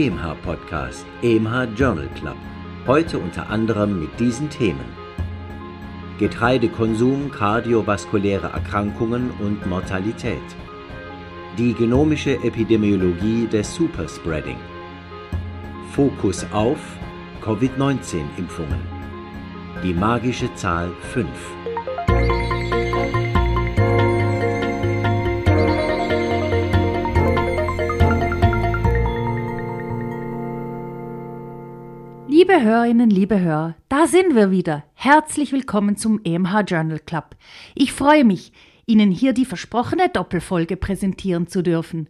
EMH Podcast, EMH Journal Club. Heute unter anderem mit diesen Themen. Getreidekonsum, kardiovaskuläre Erkrankungen und Mortalität. Die genomische Epidemiologie des Superspreading. Fokus auf Covid-19-Impfungen. Die magische Zahl 5. Liebe Hörerinnen, liebe Hörer, da sind wir wieder. Herzlich willkommen zum EMH Journal Club. Ich freue mich, Ihnen hier die versprochene Doppelfolge präsentieren zu dürfen.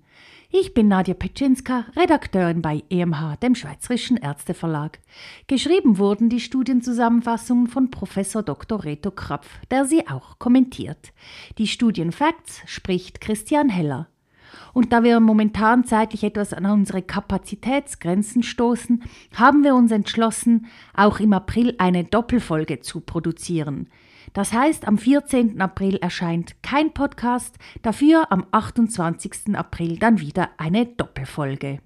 Ich bin Nadja Petschinska, Redakteurin bei EMH, dem Schweizerischen Ärzteverlag. Geschrieben wurden die Studienzusammenfassungen von Professor Dr. Reto Krapf, der sie auch kommentiert. Die Studienfacts spricht Christian Heller. Und da wir momentan zeitlich etwas an unsere Kapazitätsgrenzen stoßen, haben wir uns entschlossen, auch im April eine Doppelfolge zu produzieren. Das heißt, am 14. April erscheint kein Podcast, dafür am 28. April dann wieder eine Doppelfolge.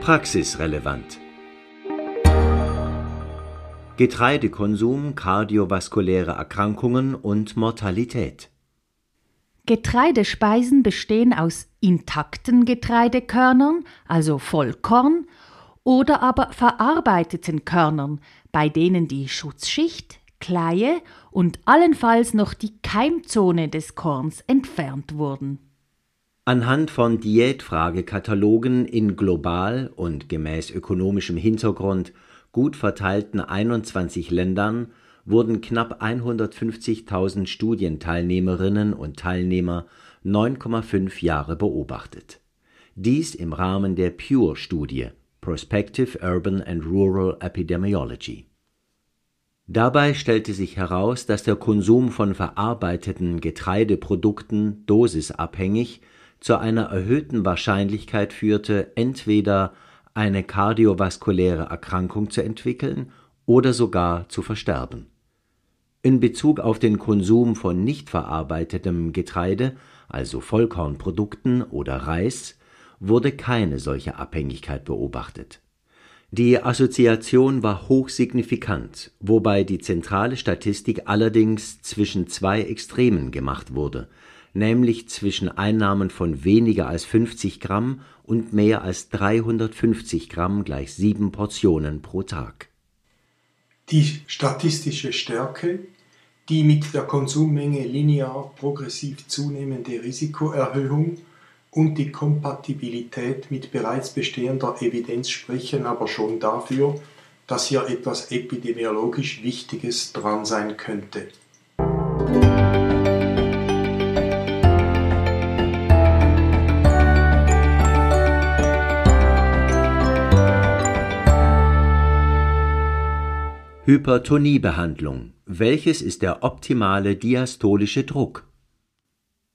Praxisrelevant Getreidekonsum, kardiovaskuläre Erkrankungen und Mortalität. Getreidespeisen bestehen aus intakten Getreidekörnern, also Vollkorn, oder aber verarbeiteten Körnern, bei denen die Schutzschicht, Kleie und allenfalls noch die Keimzone des Korns entfernt wurden. Anhand von Diätfragekatalogen in global und gemäß ökonomischem Hintergrund gut verteilten 21 Ländern wurden knapp 150.000 Studienteilnehmerinnen und Teilnehmer 9,5 Jahre beobachtet. Dies im Rahmen der PURE-Studie Prospective Urban and Rural Epidemiology. Dabei stellte sich heraus, dass der Konsum von verarbeiteten Getreideprodukten dosisabhängig zu einer erhöhten Wahrscheinlichkeit führte, entweder eine kardiovaskuläre Erkrankung zu entwickeln oder sogar zu versterben. In Bezug auf den Konsum von nicht verarbeitetem Getreide, also Vollkornprodukten oder Reis, wurde keine solche Abhängigkeit beobachtet. Die Assoziation war hochsignifikant, wobei die zentrale Statistik allerdings zwischen zwei Extremen gemacht wurde, nämlich zwischen Einnahmen von weniger als 50 Gramm und mehr als 350 Gramm gleich sieben Portionen pro Tag. Die statistische Stärke, die mit der Konsummenge linear progressiv zunehmende Risikoerhöhung und die Kompatibilität mit bereits bestehender Evidenz sprechen aber schon dafür, dass hier etwas epidemiologisch Wichtiges dran sein könnte. Hypertoniebehandlung. Welches ist der optimale diastolische Druck?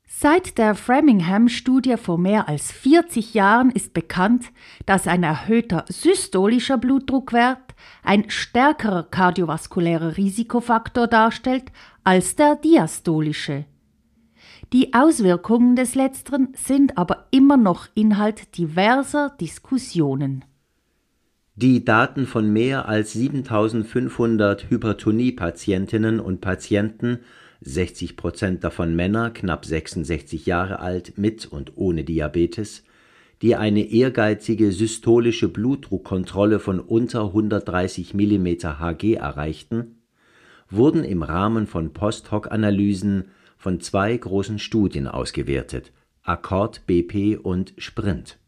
Seit der Framingham-Studie vor mehr als 40 Jahren ist bekannt, dass ein erhöhter systolischer Blutdruckwert ein stärkerer kardiovaskulärer Risikofaktor darstellt als der diastolische. Die Auswirkungen des letzteren sind aber immer noch Inhalt diverser Diskussionen. Die Daten von mehr als 7500 Hypertonie-Patientinnen und Patienten, 60 Prozent davon Männer, knapp 66 Jahre alt, mit und ohne Diabetes, die eine ehrgeizige systolische Blutdruckkontrolle von unter 130 mm Hg erreichten, wurden im Rahmen von Post-Hoc-Analysen von zwei großen Studien ausgewertet, Accord BP und Sprint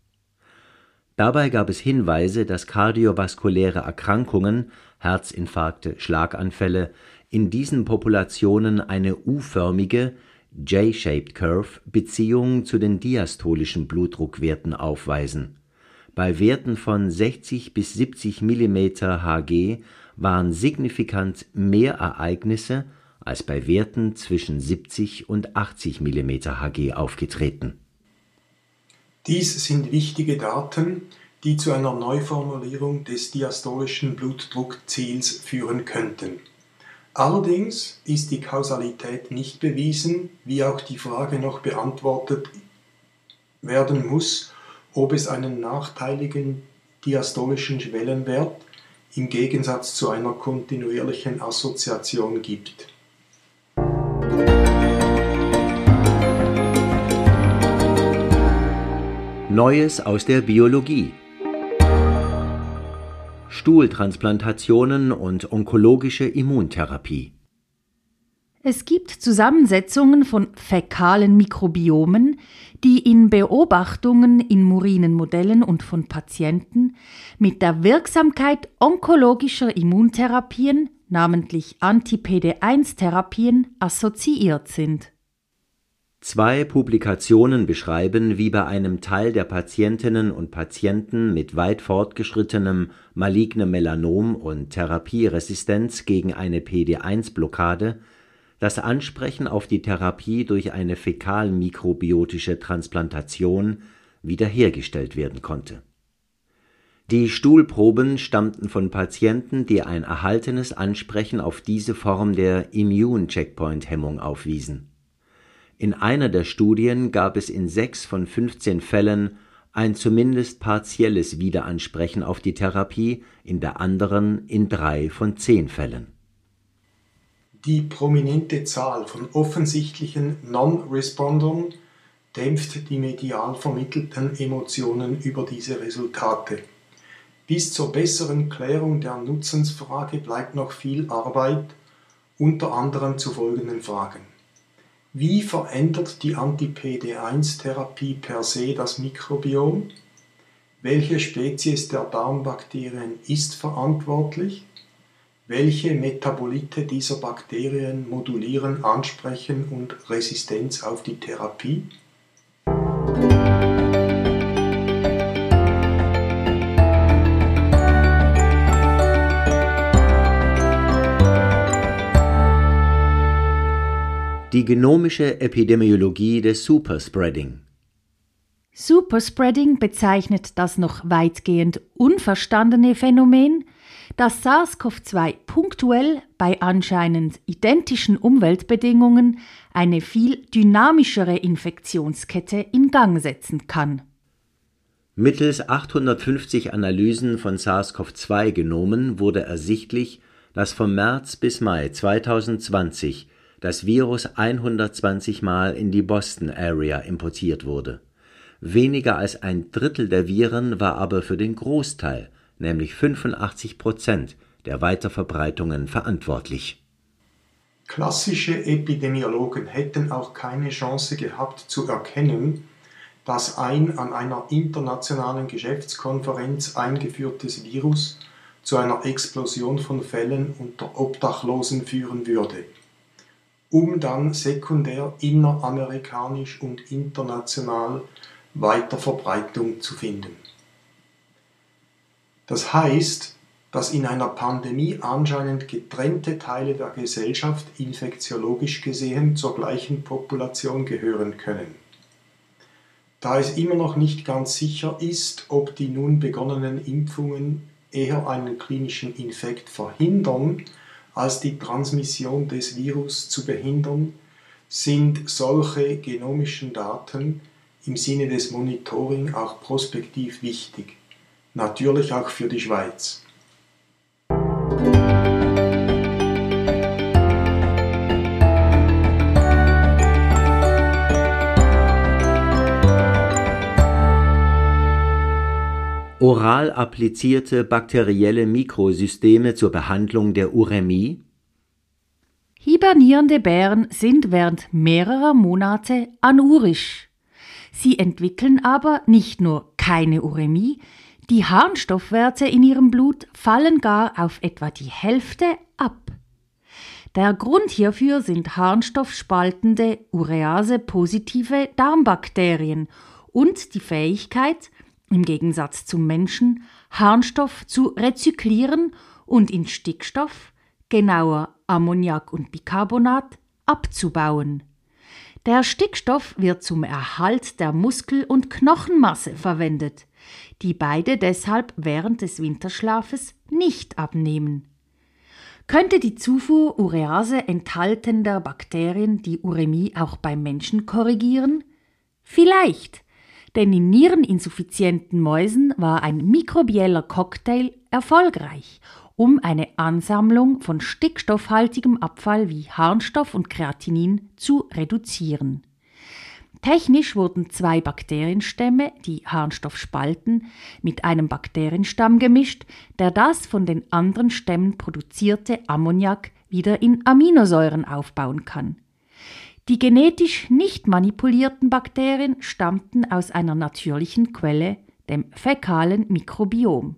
Dabei gab es Hinweise, dass kardiovaskuläre Erkrankungen (Herzinfarkte, Schlaganfälle) in diesen Populationen eine U-förmige (J-shaped curve) Beziehung zu den diastolischen Blutdruckwerten aufweisen. Bei Werten von 60 bis 70 mm Hg waren signifikant mehr Ereignisse als bei Werten zwischen 70 und 80 mm Hg aufgetreten dies sind wichtige Daten, die zu einer Neuformulierung des diastolischen Blutdruckziels führen könnten. Allerdings ist die Kausalität nicht bewiesen, wie auch die Frage noch beantwortet werden muss, ob es einen nachteiligen diastolischen Schwellenwert im Gegensatz zu einer kontinuierlichen Assoziation gibt. Neues aus der Biologie. Stuhltransplantationen und onkologische Immuntherapie. Es gibt Zusammensetzungen von fäkalen Mikrobiomen, die in Beobachtungen in murinen Modellen und von Patienten mit der Wirksamkeit onkologischer Immuntherapien, namentlich Anti-PD1-Therapien, assoziiert sind. Zwei Publikationen beschreiben, wie bei einem Teil der Patientinnen und Patienten mit weit fortgeschrittenem malignem Melanom und Therapieresistenz gegen eine PD1-Blockade das Ansprechen auf die Therapie durch eine fäkalmikrobiotische Transplantation wiederhergestellt werden konnte. Die Stuhlproben stammten von Patienten, die ein erhaltenes Ansprechen auf diese Form der Immune-Checkpoint-Hemmung aufwiesen. In einer der Studien gab es in sechs von 15 Fällen ein zumindest partielles Wiederansprechen auf die Therapie, in der anderen in drei von zehn Fällen die prominente Zahl von offensichtlichen Non-Respondern dämpft die medial vermittelten Emotionen über diese Resultate. Bis zur besseren Klärung der Nutzensfrage bleibt noch viel Arbeit, unter anderem zu folgenden Fragen. Wie verändert die Anti-PD1-Therapie per se das Mikrobiom? Welche Spezies der Darmbakterien ist verantwortlich? welche Metabolite dieser Bakterien modulieren Ansprechen und Resistenz auf die Therapie? Die genomische Epidemiologie des Superspreading. Superspreading bezeichnet das noch weitgehend unverstandene Phänomen, dass SARS-CoV-2 punktuell bei anscheinend identischen Umweltbedingungen eine viel dynamischere Infektionskette in Gang setzen kann. Mittels 850 Analysen von SARS-CoV-2-Genomen wurde ersichtlich, dass vom März bis Mai 2020 das Virus 120 Mal in die Boston Area importiert wurde. Weniger als ein Drittel der Viren war aber für den Großteil nämlich 85 Prozent der Weiterverbreitungen verantwortlich. Klassische Epidemiologen hätten auch keine Chance gehabt zu erkennen, dass ein an einer internationalen Geschäftskonferenz eingeführtes Virus zu einer Explosion von Fällen unter Obdachlosen führen würde, um dann sekundär inneramerikanisch und international Weiterverbreitung zu finden. Das heißt, dass in einer Pandemie anscheinend getrennte Teile der Gesellschaft infektiologisch gesehen zur gleichen Population gehören können. Da es immer noch nicht ganz sicher ist, ob die nun begonnenen Impfungen eher einen klinischen Infekt verhindern, als die Transmission des Virus zu behindern, sind solche genomischen Daten im Sinne des Monitoring auch prospektiv wichtig natürlich auch für die Schweiz. Oral applizierte bakterielle Mikrosysteme zur Behandlung der Uremie? Hibernierende Bären sind während mehrerer Monate anurisch. Sie entwickeln aber nicht nur keine Uremie, die Harnstoffwerte in ihrem Blut fallen gar auf etwa die Hälfte ab. Der Grund hierfür sind harnstoffspaltende Urease-positive Darmbakterien und die Fähigkeit, im Gegensatz zum Menschen, Harnstoff zu rezyklieren und in Stickstoff, genauer Ammoniak und Bicarbonat, abzubauen. Der Stickstoff wird zum Erhalt der Muskel- und Knochenmasse verwendet die beide deshalb während des Winterschlafes nicht abnehmen. Könnte die Zufuhr Urease enthaltender Bakterien die Uremie auch beim Menschen korrigieren? Vielleicht, denn in niereninsuffizienten Mäusen war ein mikrobieller Cocktail erfolgreich, um eine Ansammlung von stickstoffhaltigem Abfall wie Harnstoff und Kreatinin zu reduzieren. Technisch wurden zwei Bakterienstämme, die Harnstoff spalten, mit einem Bakterienstamm gemischt, der das von den anderen Stämmen produzierte Ammoniak wieder in Aminosäuren aufbauen kann. Die genetisch nicht manipulierten Bakterien stammten aus einer natürlichen Quelle, dem fäkalen Mikrobiom.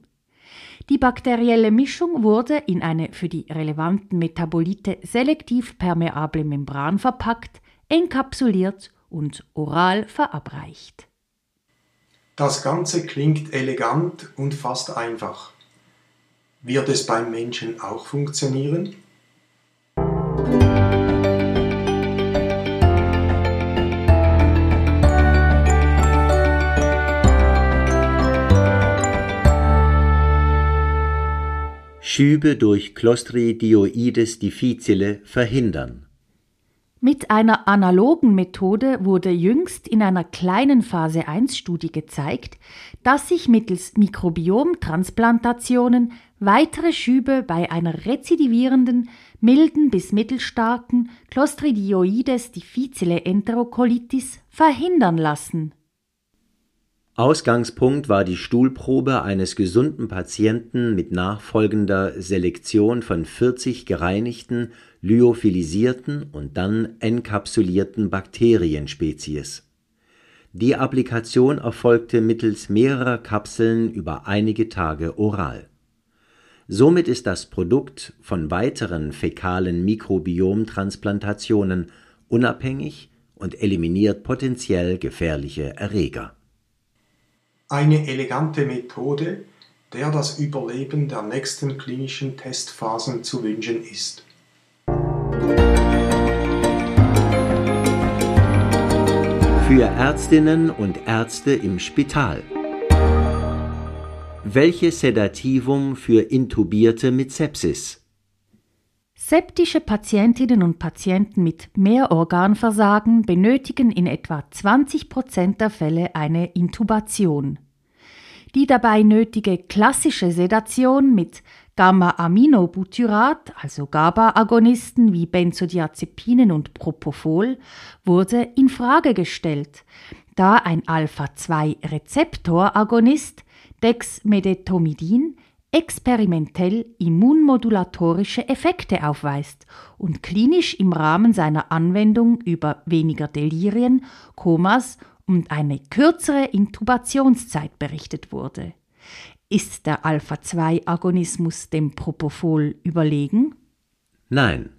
Die bakterielle Mischung wurde in eine für die relevanten Metabolite selektiv permeable Membran verpackt, enkapsuliert und oral verabreicht. Das Ganze klingt elegant und fast einfach. Wird es beim Menschen auch funktionieren? Schübe durch Clostridioides difficile verhindern. Mit einer analogen Methode wurde jüngst in einer kleinen Phase 1 Studie gezeigt, dass sich mittels Mikrobiomtransplantationen weitere Schübe bei einer rezidivierenden, milden bis mittelstarken Clostridioides difficile Enterokolitis verhindern lassen. Ausgangspunkt war die Stuhlprobe eines gesunden Patienten mit nachfolgender Selektion von 40 gereinigten, lyophilisierten und dann enkapsulierten Bakterienspezies. Die Applikation erfolgte mittels mehrerer Kapseln über einige Tage oral. Somit ist das Produkt von weiteren fäkalen Mikrobiomtransplantationen unabhängig und eliminiert potenziell gefährliche Erreger eine elegante Methode, der das Überleben der nächsten klinischen Testphasen zu wünschen ist. Für Ärztinnen und Ärzte im Spital. Welches Sedativum für Intubierte mit Sepsis? Septische Patientinnen und Patienten mit Mehrorganversagen benötigen in etwa 20 Prozent der Fälle eine Intubation. Die dabei nötige klassische Sedation mit Gamma-Aminobutyrat, also GABA-Agonisten wie Benzodiazepinen und Propofol, wurde in Frage gestellt, da ein Alpha-2-Rezeptoragonist Dexmedetomidin experimentell immunmodulatorische Effekte aufweist und klinisch im Rahmen seiner Anwendung über weniger Delirien, Komas und eine kürzere Intubationszeit berichtet wurde. Ist der Alpha-2-Agonismus dem Propofol überlegen? Nein.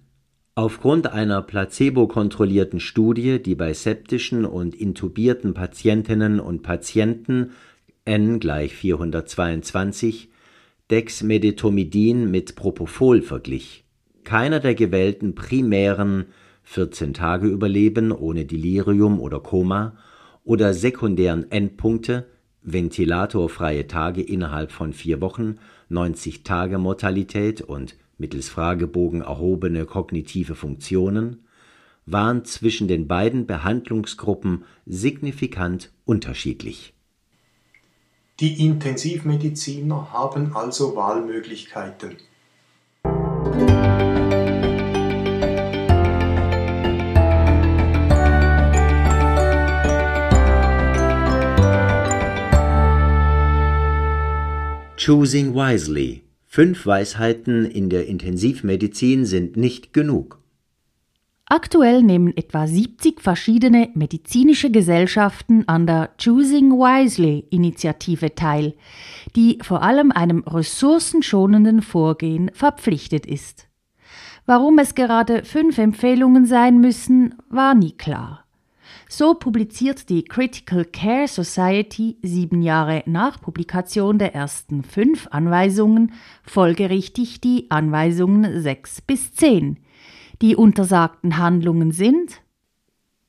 Aufgrund einer placebo-kontrollierten Studie, die bei septischen und intubierten Patientinnen und Patienten N gleich 422 Dexmedetomidin mit Propofol verglich. Keiner der gewählten primären 14 Tage Überleben ohne Delirium oder Koma oder sekundären Endpunkte ventilatorfreie Tage innerhalb von vier Wochen, 90 Tage Mortalität und mittels Fragebogen erhobene kognitive Funktionen waren zwischen den beiden Behandlungsgruppen signifikant unterschiedlich die Intensivmediziner haben also Wahlmöglichkeiten. Choosing wisely. Fünf Weisheiten in der Intensivmedizin sind nicht genug. Aktuell nehmen etwa 70 verschiedene medizinische Gesellschaften an der Choosing Wisely Initiative teil, die vor allem einem ressourcenschonenden Vorgehen verpflichtet ist. Warum es gerade fünf Empfehlungen sein müssen, war nie klar. So publiziert die Critical Care Society sieben Jahre nach Publikation der ersten fünf Anweisungen folgerichtig die Anweisungen sechs bis zehn, die untersagten Handlungen sind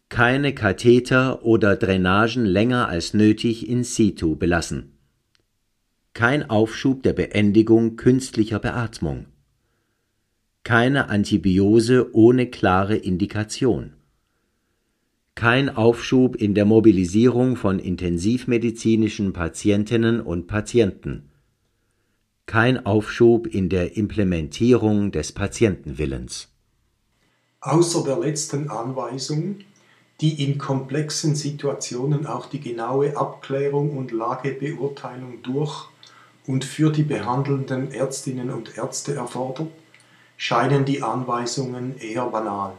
keine Katheter oder Drainagen länger als nötig in situ belassen. Kein Aufschub der Beendigung künstlicher Beatmung. keine Antibiose ohne klare Indikation, kein Aufschub in der Mobilisierung von intensivmedizinischen Patientinnen und Patienten, kein Aufschub in der Implementierung des Patientenwillens. Außer der letzten Anweisung, die in komplexen Situationen auch die genaue Abklärung und Lagebeurteilung durch und für die behandelnden Ärztinnen und Ärzte erfordert, scheinen die Anweisungen eher banal.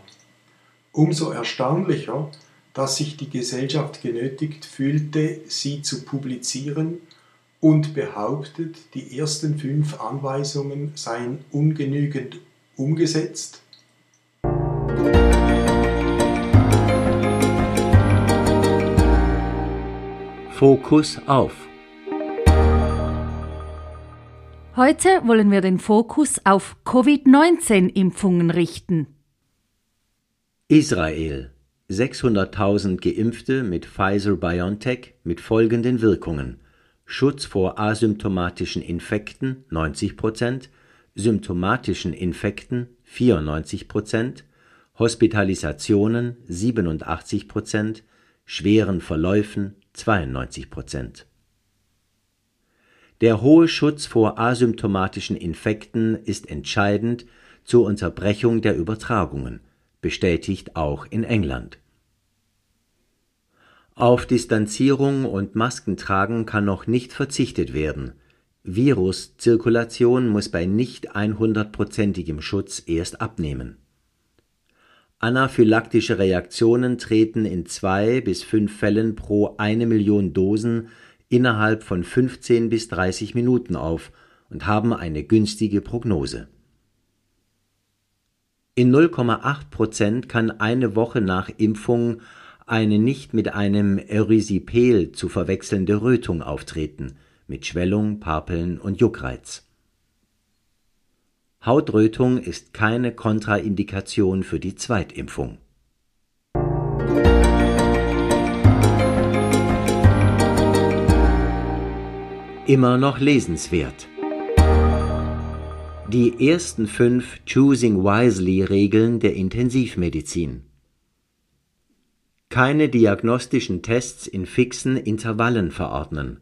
Umso erstaunlicher, dass sich die Gesellschaft genötigt fühlte, sie zu publizieren und behauptet, die ersten fünf Anweisungen seien ungenügend umgesetzt. Fokus auf. Heute wollen wir den Fokus auf Covid-19-Impfungen richten. Israel 600.000 Geimpfte mit Pfizer-BioNTech mit folgenden Wirkungen: Schutz vor asymptomatischen Infekten 90% symptomatischen Infekten 94 Hospitalisationen 87% schweren Verläufen 92% Der hohe Schutz vor asymptomatischen Infekten ist entscheidend zur Unterbrechung der Übertragungen, bestätigt auch in England auf Distanzierung und Maskentragen kann noch nicht verzichtet werden. Viruszirkulation muss bei nicht 100%igem Schutz erst abnehmen. Anaphylaktische Reaktionen treten in zwei bis fünf Fällen pro eine Million Dosen innerhalb von 15 bis 30 Minuten auf und haben eine günstige Prognose. In 0,8 Prozent kann eine Woche nach Impfung eine nicht mit einem Erysipel zu verwechselnde Rötung auftreten, mit Schwellung, Papeln und Juckreiz. Hautrötung ist keine Kontraindikation für die Zweitimpfung. Immer noch lesenswert. Die ersten fünf Choosing Wisely Regeln der Intensivmedizin keine diagnostischen Tests in fixen Intervallen verordnen,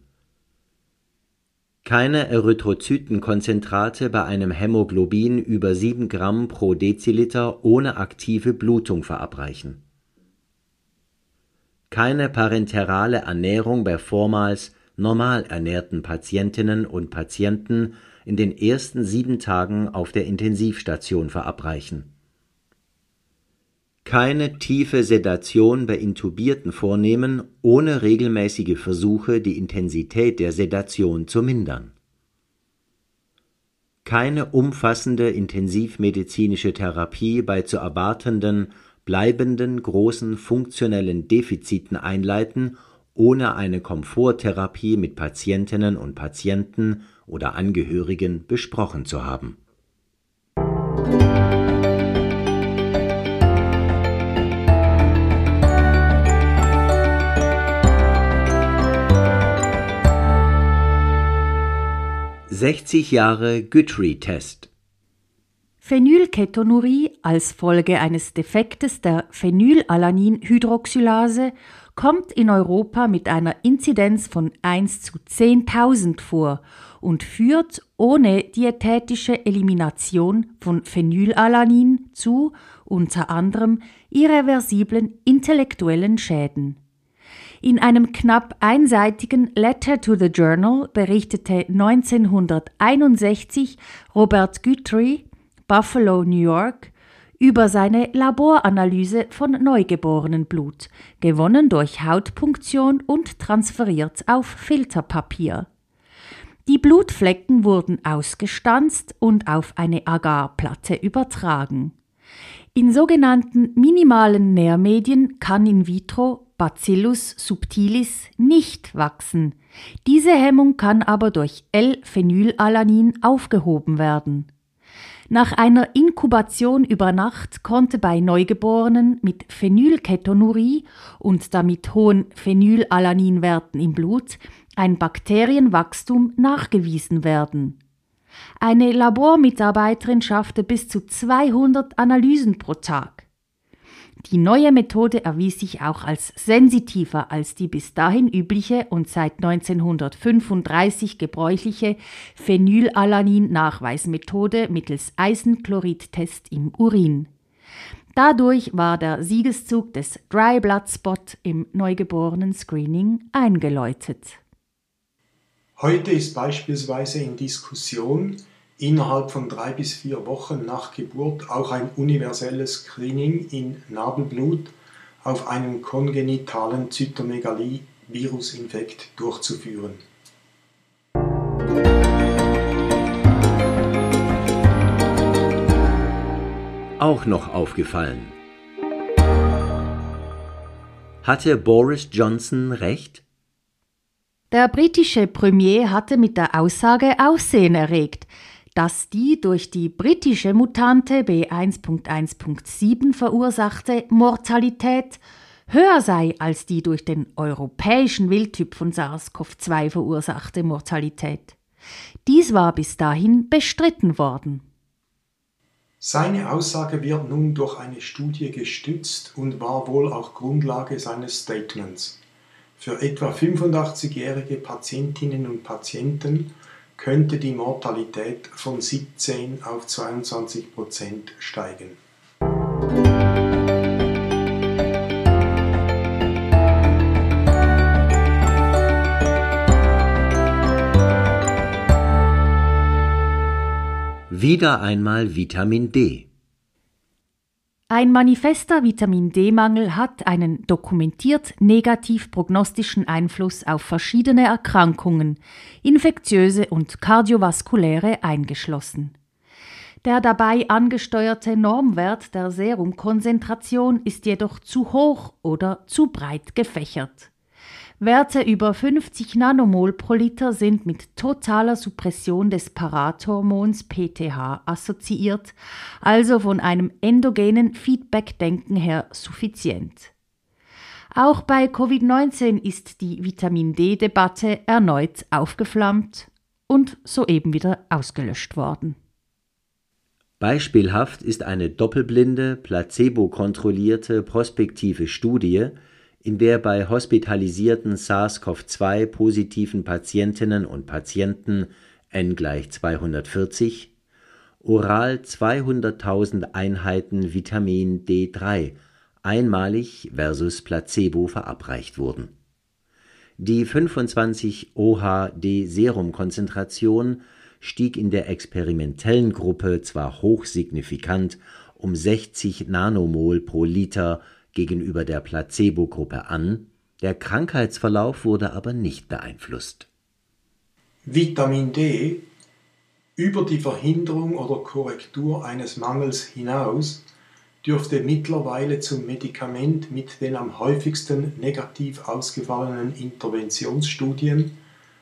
keine Erythrozytenkonzentrate bei einem Hämoglobin über 7 Gramm pro Deziliter ohne aktive Blutung verabreichen, keine parenterale Ernährung bei vormals normal ernährten Patientinnen und Patienten in den ersten sieben Tagen auf der Intensivstation verabreichen keine tiefe Sedation bei Intubierten vornehmen, ohne regelmäßige Versuche, die Intensität der Sedation zu mindern. Keine umfassende intensivmedizinische Therapie bei zu erwartenden, bleibenden großen funktionellen Defiziten einleiten, ohne eine Komforttherapie mit Patientinnen und Patienten oder Angehörigen besprochen zu haben. 60 Jahre Guthrie-Test. Phenylketonurie als Folge eines Defektes der Phenylalaninhydroxylase kommt in Europa mit einer Inzidenz von 1 zu 10.000 vor und führt ohne diätetische Elimination von Phenylalanin zu unter anderem irreversiblen intellektuellen Schäden. In einem knapp einseitigen Letter to the Journal berichtete 1961 Robert Guthrie, Buffalo, New York, über seine Laboranalyse von Neugeborenenblut, gewonnen durch Hautpunktion und transferiert auf Filterpapier. Die Blutflecken wurden ausgestanzt und auf eine Agarplatte übertragen. In sogenannten minimalen Nährmedien kann in vitro Bacillus subtilis nicht wachsen. Diese Hemmung kann aber durch L-Phenylalanin aufgehoben werden. Nach einer Inkubation über Nacht konnte bei Neugeborenen mit Phenylketonurie und damit hohen Phenylalaninwerten im Blut ein Bakterienwachstum nachgewiesen werden. Eine Labormitarbeiterin schaffte bis zu 200 Analysen pro Tag. Die neue Methode erwies sich auch als sensitiver als die bis dahin übliche und seit 1935 gebräuchliche Phenylalanin-Nachweismethode mittels Eisenchlorid-Test im Urin. Dadurch war der Siegeszug des Dry Blood Spot im Neugeborenen-Screening eingeläutet. Heute ist beispielsweise in Diskussion, innerhalb von drei bis vier Wochen nach Geburt auch ein universelles Screening in Nabelblut auf einen kongenitalen Zytomegalie-Virusinfekt durchzuführen. Auch noch aufgefallen. Hatte Boris Johnson recht? Der britische Premier hatte mit der Aussage Aussehen erregt, dass die durch die britische Mutante B1.1.7 verursachte Mortalität höher sei als die durch den europäischen Wildtyp von SARS-CoV-2 verursachte Mortalität. Dies war bis dahin bestritten worden. Seine Aussage wird nun durch eine Studie gestützt und war wohl auch Grundlage seines Statements. Für etwa 85-jährige Patientinnen und Patienten könnte die Mortalität von 17 auf 22 Prozent steigen. Wieder einmal Vitamin D. Ein manifester Vitamin D-Mangel hat einen dokumentiert negativ prognostischen Einfluss auf verschiedene Erkrankungen, infektiöse und kardiovaskuläre eingeschlossen. Der dabei angesteuerte Normwert der Serumkonzentration ist jedoch zu hoch oder zu breit gefächert. Werte über 50 Nanomol pro Liter sind mit totaler Suppression des Parathormons PTH assoziiert, also von einem endogenen Feedback-Denken her suffizient. Auch bei Covid-19 ist die Vitamin D-Debatte erneut aufgeflammt und soeben wieder ausgelöscht worden. Beispielhaft ist eine doppelblinde, placebo-kontrollierte prospektive Studie, in der bei hospitalisierten SARS-CoV-2-positiven Patientinnen und Patienten n gleich 240 oral 200.000 Einheiten Vitamin D3 einmalig versus Placebo verabreicht wurden. Die 25 OHD-Serumkonzentration stieg in der experimentellen Gruppe zwar hochsignifikant um 60 Nanomol pro Liter gegenüber der Placebo-Gruppe an, der Krankheitsverlauf wurde aber nicht beeinflusst. Vitamin D über die Verhinderung oder Korrektur eines Mangels hinaus dürfte mittlerweile zum Medikament mit den am häufigsten negativ ausgefallenen Interventionsstudien,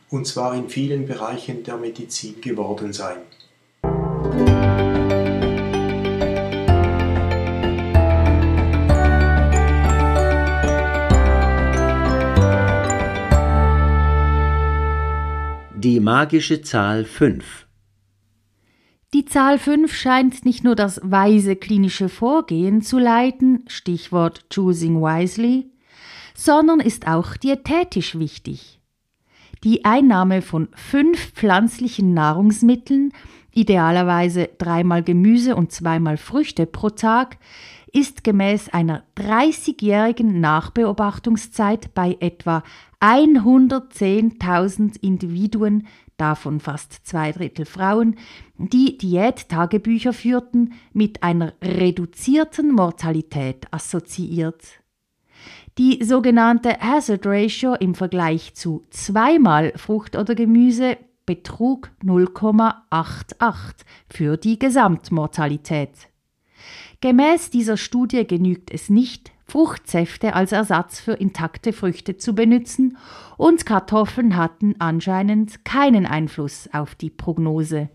und zwar in vielen Bereichen der Medizin geworden sein. Die magische Zahl 5 Die Zahl 5 scheint nicht nur das weise klinische Vorgehen zu leiten, Stichwort Choosing Wisely, sondern ist auch diätetisch wichtig. Die Einnahme von fünf pflanzlichen Nahrungsmitteln, idealerweise dreimal Gemüse und zweimal Früchte pro Tag, ist gemäß einer 30-jährigen Nachbeobachtungszeit bei etwa 110.000 Individuen, davon fast zwei Drittel Frauen, die Diättagebücher führten, mit einer reduzierten Mortalität assoziiert. Die sogenannte Hazard Ratio im Vergleich zu zweimal Frucht oder Gemüse betrug 0,88 für die Gesamtmortalität. Gemäß dieser Studie genügt es nicht, Fruchtsäfte als Ersatz für intakte Früchte zu benutzen, und Kartoffeln hatten anscheinend keinen Einfluss auf die Prognose.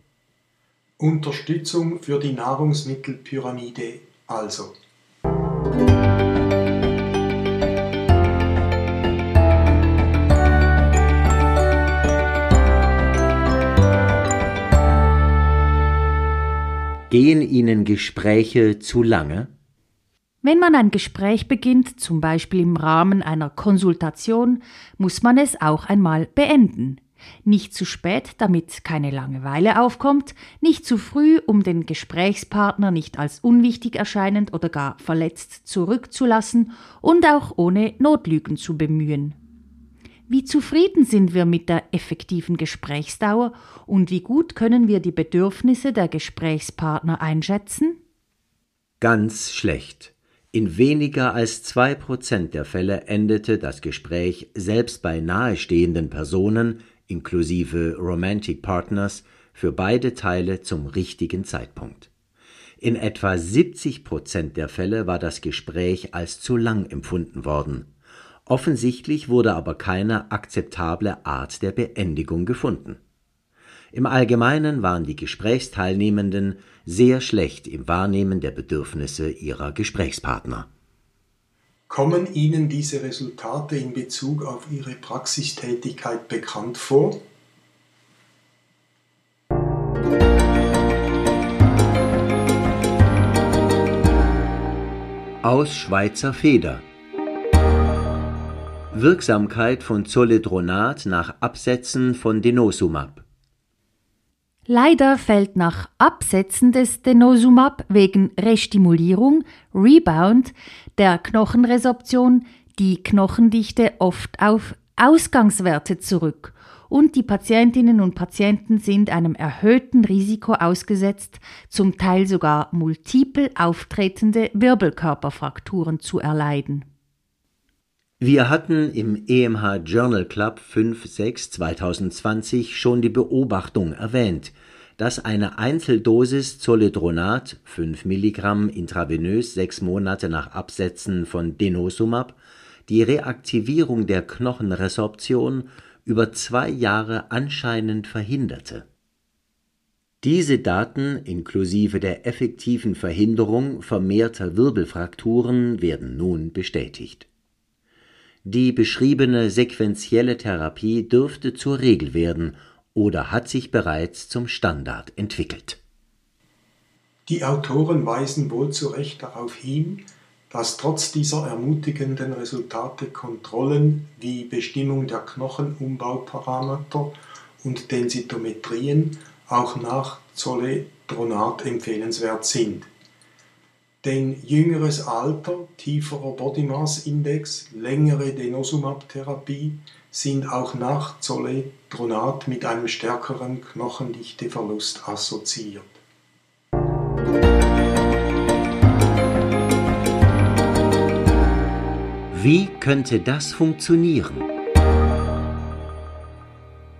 Unterstützung für die Nahrungsmittelpyramide also. Gehen Ihnen Gespräche zu lange? Wenn man ein Gespräch beginnt, zum Beispiel im Rahmen einer Konsultation, muss man es auch einmal beenden. Nicht zu spät, damit keine Langeweile aufkommt, nicht zu früh, um den Gesprächspartner nicht als unwichtig erscheinend oder gar verletzt zurückzulassen und auch ohne Notlügen zu bemühen. Wie zufrieden sind wir mit der effektiven Gesprächsdauer und wie gut können wir die Bedürfnisse der Gesprächspartner einschätzen? Ganz schlecht. In weniger als zwei Prozent der Fälle endete das Gespräch selbst bei nahestehenden Personen inklusive Romantic Partners für beide Teile zum richtigen Zeitpunkt. In etwa 70 Prozent der Fälle war das Gespräch als zu lang empfunden worden. Offensichtlich wurde aber keine akzeptable Art der Beendigung gefunden. Im Allgemeinen waren die Gesprächsteilnehmenden sehr schlecht im Wahrnehmen der Bedürfnisse ihrer Gesprächspartner. Kommen Ihnen diese Resultate in Bezug auf Ihre Praxistätigkeit bekannt vor? Aus Schweizer Feder Wirksamkeit von Zoledronat nach Absetzen von Denosumab Leider fällt nach Absetzen des Denosumab wegen Restimulierung, Rebound der Knochenresorption die Knochendichte oft auf Ausgangswerte zurück und die Patientinnen und Patienten sind einem erhöhten Risiko ausgesetzt, zum Teil sogar multiple auftretende Wirbelkörperfrakturen zu erleiden. Wir hatten im EMH Journal Club 5.6 2020 schon die Beobachtung erwähnt, dass eine Einzeldosis Zoledronat 5 Milligramm intravenös sechs Monate nach Absetzen von Denosumab die Reaktivierung der Knochenresorption über zwei Jahre anscheinend verhinderte. Diese Daten inklusive der effektiven Verhinderung vermehrter Wirbelfrakturen werden nun bestätigt die beschriebene sequentielle Therapie dürfte zur Regel werden oder hat sich bereits zum Standard entwickelt. Die Autoren weisen wohl zu Recht darauf hin, dass trotz dieser ermutigenden Resultate Kontrollen wie Bestimmung der Knochenumbauparameter und Densitometrien auch nach Zoledronat empfehlenswert sind. Denn jüngeres Alter, tieferer Body Mass Index, längere Denosumab-Therapie sind auch nach Zoledronat mit einem stärkeren Knochendichteverlust assoziiert. Wie könnte das funktionieren?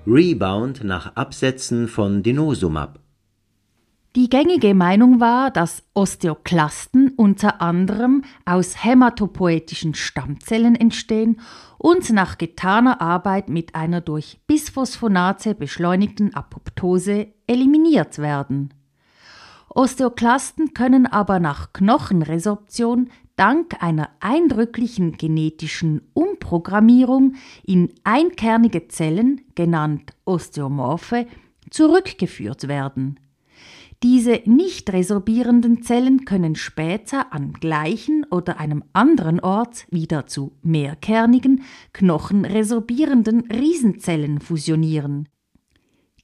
Rebound nach Absetzen von Denosumab die gängige Meinung war, dass Osteoklasten unter anderem aus hämatopoetischen Stammzellen entstehen und nach getaner Arbeit mit einer durch Bisphosphonate beschleunigten Apoptose eliminiert werden. Osteoklasten können aber nach Knochenresorption dank einer eindrücklichen genetischen Umprogrammierung in einkernige Zellen, genannt Osteomorphe, zurückgeführt werden. Diese nicht resorbierenden Zellen können später am gleichen oder einem anderen Ort wieder zu mehrkernigen, knochenresorbierenden Riesenzellen fusionieren.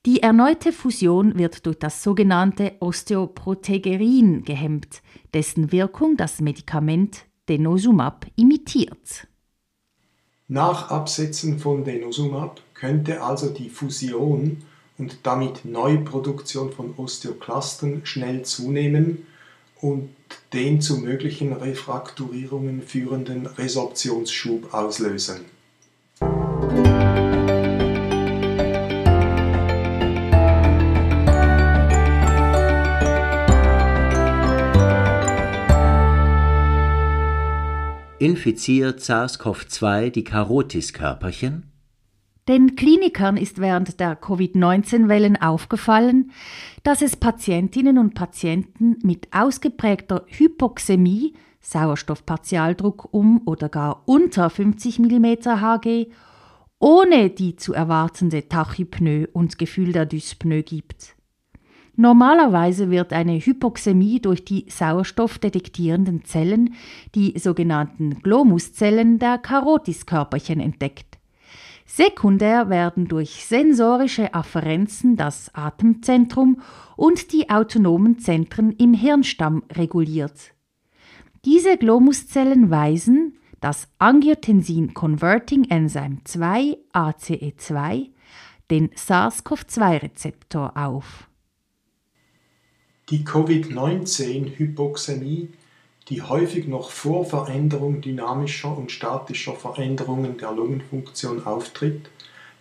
Die erneute Fusion wird durch das sogenannte Osteoprotegerin gehemmt, dessen Wirkung das Medikament Denosumab imitiert. Nach Absetzen von Denosumab könnte also die Fusion und damit Neuproduktion von Osteoklasten schnell zunehmen und den zu möglichen Refrakturierungen führenden Resorptionsschub auslösen. Infiziert SARS-CoV-2 die Karotiskörperchen? Den Klinikern ist während der Covid-19-Wellen aufgefallen, dass es Patientinnen und Patienten mit ausgeprägter Hypoxämie, Sauerstoffpartialdruck um oder gar unter 50 mm Hg, ohne die zu erwartende Tachypnoe und Gefühl der Dyspnoe gibt. Normalerweise wird eine Hypoxämie durch die sauerstoffdetektierenden Zellen, die sogenannten Glomuszellen der Karotiskörperchen entdeckt. Sekundär werden durch sensorische Afferenzen das Atemzentrum und die autonomen Zentren im Hirnstamm reguliert. Diese Glomuszellen weisen das Angiotensin Converting Enzyme 2 ACE2, den SARS-CoV-2-Rezeptor auf. Die Covid-19-Hypoxämie, die häufig noch vor Veränderung dynamischer und statischer Veränderungen der Lungenfunktion auftritt,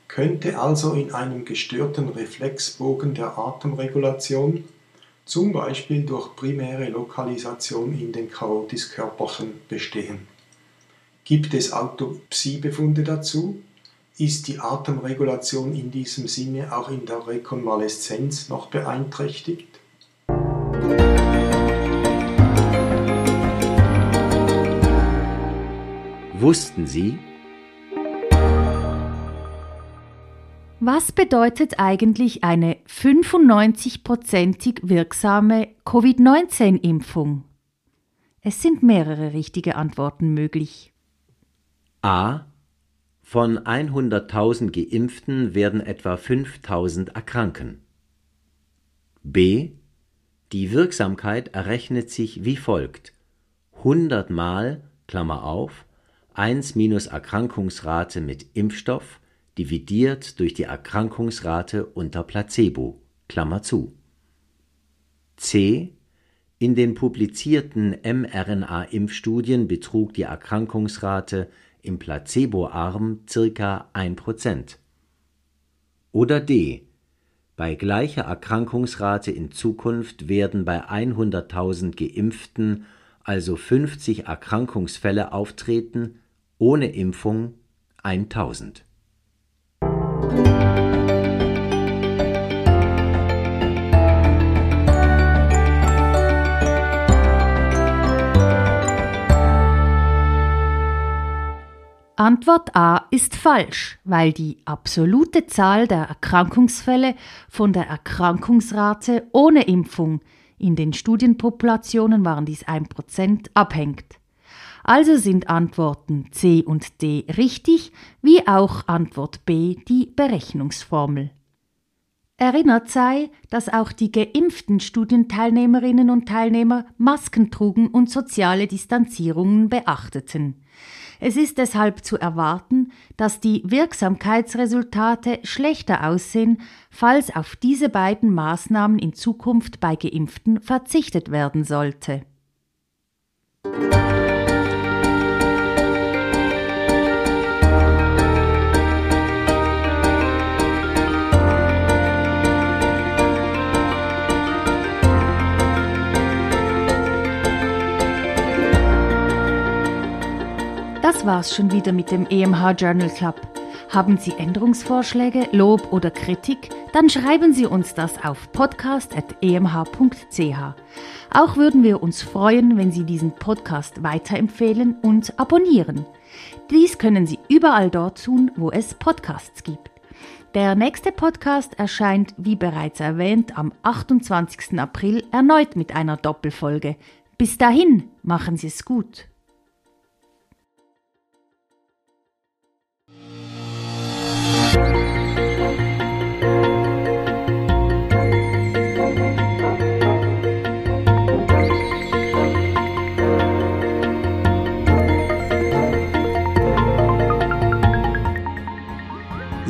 könnte also in einem gestörten Reflexbogen der Atemregulation, zum Beispiel durch primäre Lokalisation in den Karotiskörperchen, bestehen. Gibt es Autopsiebefunde dazu? Ist die Atemregulation in diesem Sinne auch in der Rekonvaleszenz noch beeinträchtigt? Wussten Sie? Was bedeutet eigentlich eine 95-prozentig wirksame Covid-19-Impfung? Es sind mehrere richtige Antworten möglich. A. Von 100.000 Geimpften werden etwa 5.000 erkranken. B. Die Wirksamkeit errechnet sich wie folgt: 100 mal Klammer auf 1 minus Erkrankungsrate mit Impfstoff dividiert durch die Erkrankungsrate unter Placebo Klammer zu. C. In den publizierten mRNA-Impfstudien betrug die Erkrankungsrate im Placeboarm circa 1%. Oder D. Bei gleicher Erkrankungsrate in Zukunft werden bei 100.000 Geimpften also 50 Erkrankungsfälle auftreten, ohne Impfung 1000. Antwort A ist falsch, weil die absolute Zahl der Erkrankungsfälle von der Erkrankungsrate ohne Impfung in den Studienpopulationen waren dies 1% abhängt. Also sind Antworten C und D richtig, wie auch Antwort B die Berechnungsformel. Erinnert sei, dass auch die geimpften Studienteilnehmerinnen und Teilnehmer Masken trugen und soziale Distanzierungen beachteten. Es ist deshalb zu erwarten, dass die Wirksamkeitsresultate schlechter aussehen, falls auf diese beiden Maßnahmen in Zukunft bei Geimpften verzichtet werden sollte. Das war's schon wieder mit dem EMH Journal Club. Haben Sie Änderungsvorschläge, Lob oder Kritik? Dann schreiben Sie uns das auf podcast.emh.ch. Auch würden wir uns freuen, wenn Sie diesen Podcast weiterempfehlen und abonnieren. Dies können Sie überall dort tun, wo es Podcasts gibt. Der nächste Podcast erscheint, wie bereits erwähnt, am 28. April erneut mit einer Doppelfolge. Bis dahin, machen Sie es gut.